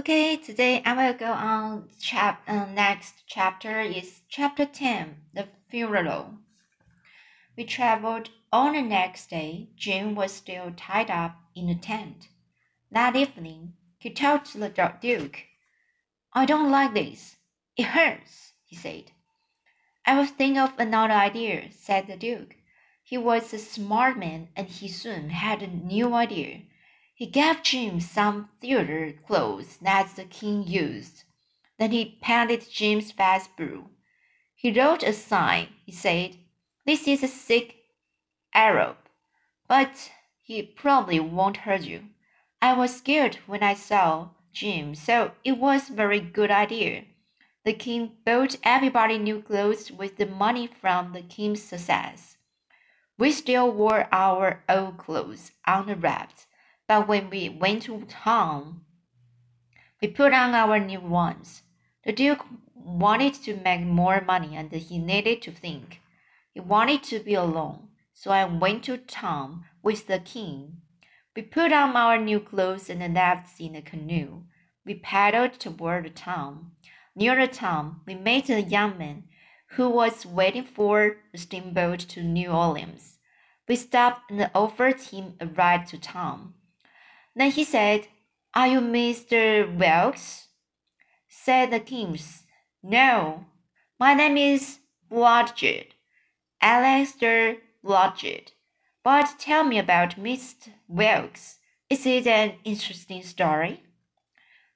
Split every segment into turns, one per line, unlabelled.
Okay, today I will go on chap uh, next chapter is chapter 10, the funeral. We traveled on the next day. Jim was still tied up in the tent. That evening, he told the Duke, I don't like this. It hurts, he said. I will think of another idea, said the Duke. He was a smart man and he soon had a new idea. He gave Jim some theater clothes that the king used. Then he painted Jim's face blue. He wrote a sign. He said, This is a sick Arab, but he probably won't hurt you. I was scared when I saw Jim, so it was a very good idea. The king bought everybody new clothes with the money from the king's success. We still wore our old clothes on the raft but when we went to town, we put on our new ones. The Duke wanted to make more money and he needed to think. He wanted to be alone, so I went to town with the king. We put on our new clothes and left in the canoe. We paddled toward the town. Near the town, we met a young man who was waiting for the steamboat to New Orleans. We stopped and offered him a ride to town. Then he said, Are you Mr. Wilkes? Said the king, No, my name is Blodgett, Alexander Blodgett. But tell me about Mr. Wilkes. Is it an interesting story?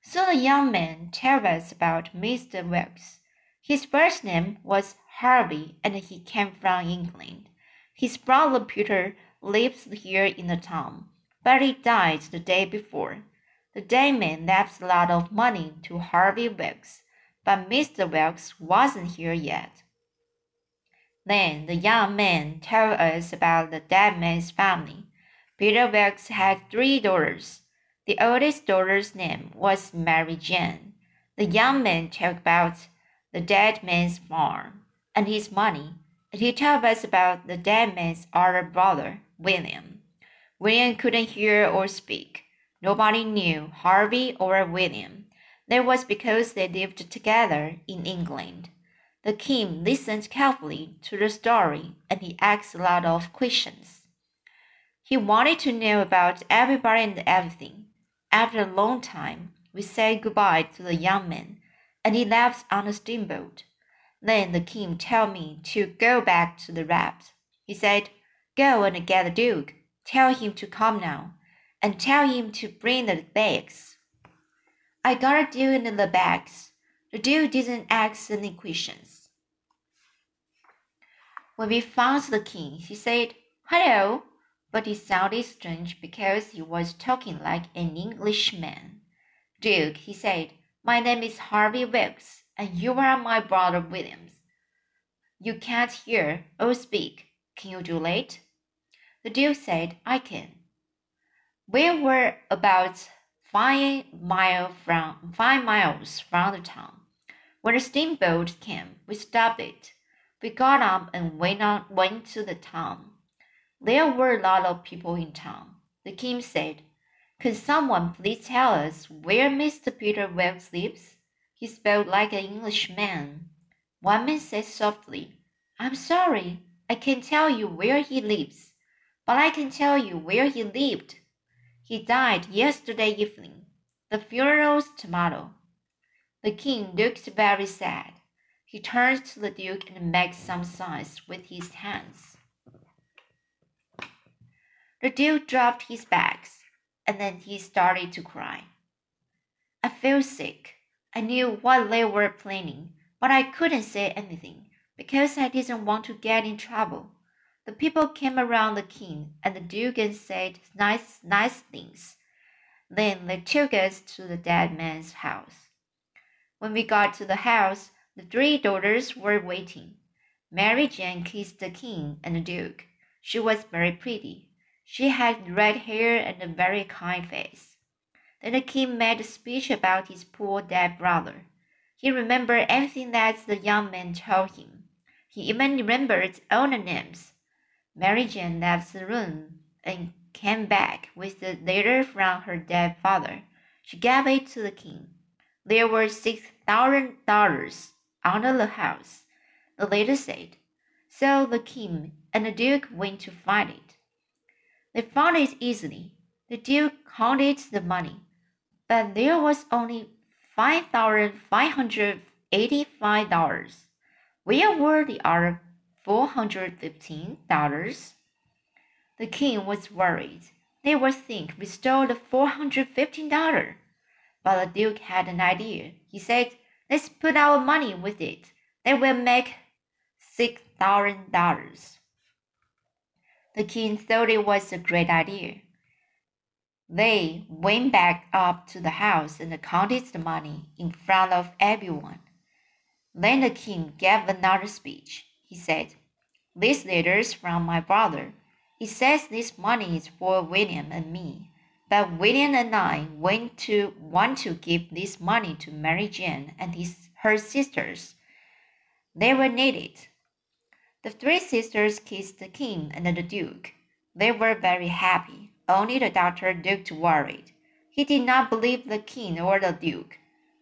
So the young man told us about Mr. Wilkes. His first name was Harvey and he came from England. His brother Peter lives here in the town he died the day before. The dayman left a lot of money to Harvey Wilkes, but Mr. Wilkes wasn't here yet. Then the young man told us about the dead man's family. Peter Wilkes had three daughters. The oldest daughter's name was Mary Jane. The young man talked about the dead man's farm and his money, and he told us about the dead man's other brother, William. William couldn't hear or speak. Nobody knew Harvey or William. That was because they lived together in England. The king listened carefully to the story and he asked a lot of questions. He wanted to know about everybody and everything. After a long time, we said goodbye to the young man and he left on the steamboat. Then the king told me to go back to the raft. He said, Go and get the duke. Tell him to come now, and tell him to bring the bags. I got a deal in the bags. The deal didn't ask any questions. When we found the king, he said, Hello, but it sounded strange because he was talking like an Englishman. Duke, he said, my name is Harvey Wilkes, and you are my brother Williams. You can't hear or speak. Can you do it? The Duke said, I can. We were about five, mile from, five miles from the town. When the steamboat came, we stopped it. We got up and went, on, went to the town. There were a lot of people in town. The king said, Can someone please tell us where Mr. Peter Wilkes lives? He spoke like an Englishman. One man said softly, I'm sorry, I can't tell you where he lives but I can tell you where he lived. He died yesterday evening. The funeral's tomorrow. The king looked very sad. He turned to the duke and made some signs with his hands. The duke dropped his bags, and then he started to cry. I felt sick. I knew what they were planning, but I couldn't say anything because I didn't want to get in trouble. The people came around the king and the duke and said nice, nice things. Then they took us to the dead man's house. When we got to the house, the three daughters were waiting. Mary Jane kissed the king and the duke. She was very pretty. She had red hair and a very kind face. Then the king made a speech about his poor dead brother. He remembered everything that the young man told him. He even remembered all the names. Mary Jane left the room and came back with the letter from her dead father. She gave it to the king. There were six thousand dollars under the house, the letter said. So the king and the duke went to find it. They found it easily. The duke counted the money, but there was only five thousand five hundred eighty-five dollars. Where were the other four hundred fifteen dollars? The king was worried. They would think we stole the four hundred fifteen dollar. But the duke had an idea. He said, Let's put our money with it. Then we'll make six thousand dollars. The king thought it was a great idea. They went back up to the house and counted the money in front of everyone. Then the king gave another speech. He said, This letter's from my brother. It says this money is for William and me. But William and I went to want to give this money to Mary Jane and his, her sisters. They were needed. The three sisters kissed the king and the duke. They were very happy. Only the doctor looked worried. He did not believe the king or the duke.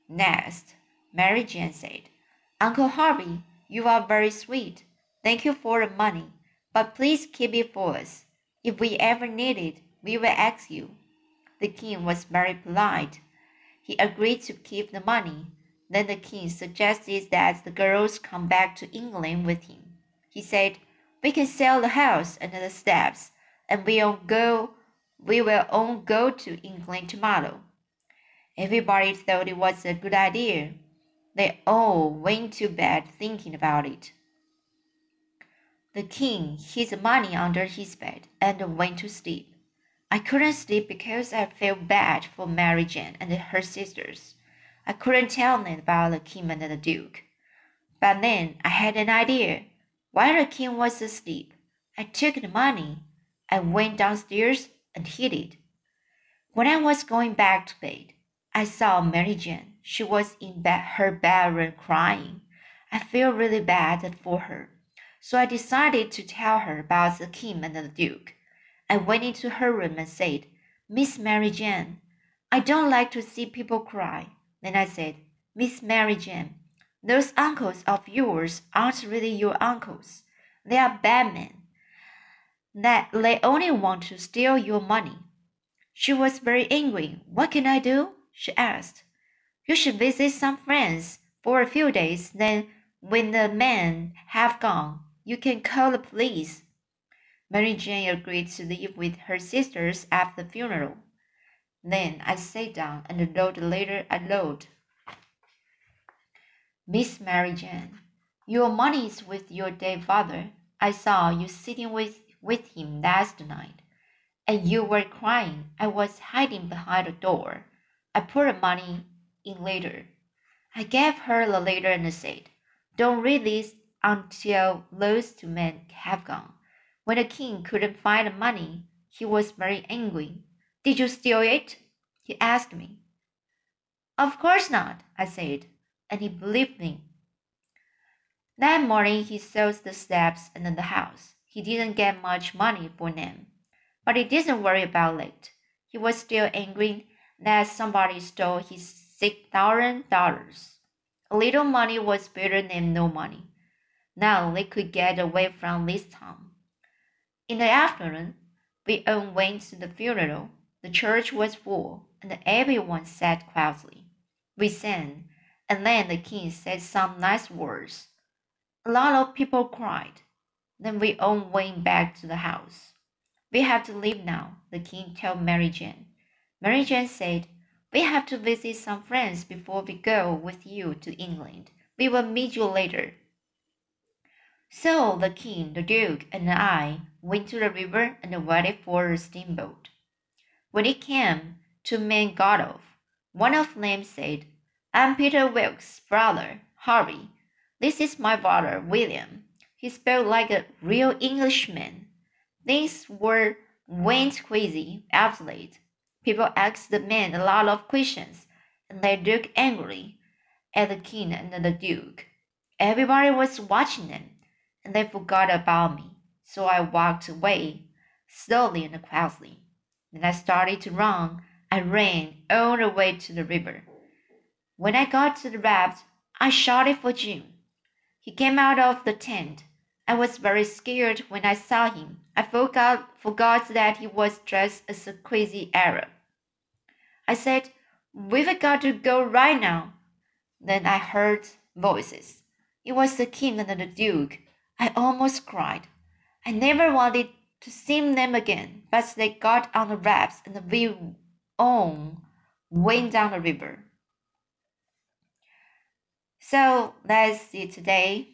Next, Mary Jane said, Uncle Harvey, you are very sweet. Thank you for the money, but please keep it for us. If we ever need it, we will ask you. The king was very polite. He agreed to keep the money. Then the king suggested that the girls come back to England with him. He said, We can sell the house and the steps, and we'll go we will all go to England tomorrow. Everybody thought it was a good idea. They all went to bed thinking about it. The king hid the money under his bed and went to sleep. I couldn't sleep because I felt bad for Mary Jane and her sisters. I couldn't tell them about the king and the duke. But then I had an idea. While the king was asleep, I took the money. I went downstairs and hid it. When I was going back to bed, I saw Mary Jane. She was in bed, her bedroom crying. I feel really bad for her, so I decided to tell her about the king and the duke. I went into her room and said, Miss Mary Jane, I don't like to see people cry. Then I said, Miss Mary Jane, those uncles of yours aren't really your uncles. They are bad men that they only want to steal your money. She was very angry. What can I do? she asked. You should visit some friends for a few days, then when the men have gone, you can call the police. Mary Jane agreed to live with her sisters after the funeral. Then I sat down and wrote a letter I wrote. Miss Mary Jane, your money is with your dead father. I saw you sitting with with him last night, and you were crying. I was hiding behind the door. I put the money in later. I gave her the letter and said, Don't read this until those two men have gone. When the king couldn't find the money, he was very angry. Did you steal it? He asked me. Of course not, I said, and he believed me. That morning he sold the steps and the house. He didn't get much money for them, but he didn't worry about it. He was still angry that somebody stole his six thousand dollars. A little money was better than no money. Now they could get away from this town. In the afternoon, we all went to the funeral. The church was full, and everyone sat quietly. We sang, and then the king said some nice words. A lot of people cried. Then we all went back to the house. We have to leave now, the king told Mary Jane. Mary Jane said, We have to visit some friends before we go with you to England. We will meet you later. So the king, the duke, and I went to the river and waited for a steamboat. When it came, two men got off. One of them said, I'm Peter Wilkes' brother, Harvey. This is my brother, William. He spoke like a real Englishman. Things were went crazy after. People asked the man a lot of questions, and they looked angry at the king and the duke. Everybody was watching them, and they forgot about me. So I walked away, slowly and quietly. Then I started to run. I ran all the way to the river. When I got to the raft, I shouted for Jim. He came out of the tent. I was very scared when I saw him. I forgot, forgot that he was dressed as a crazy Arab. I said, We've got to go right now. Then I heard voices. It was the king and the duke. I almost cried. I never wanted to see them again, but they got on the rafts and we on went down the river. So that's it today.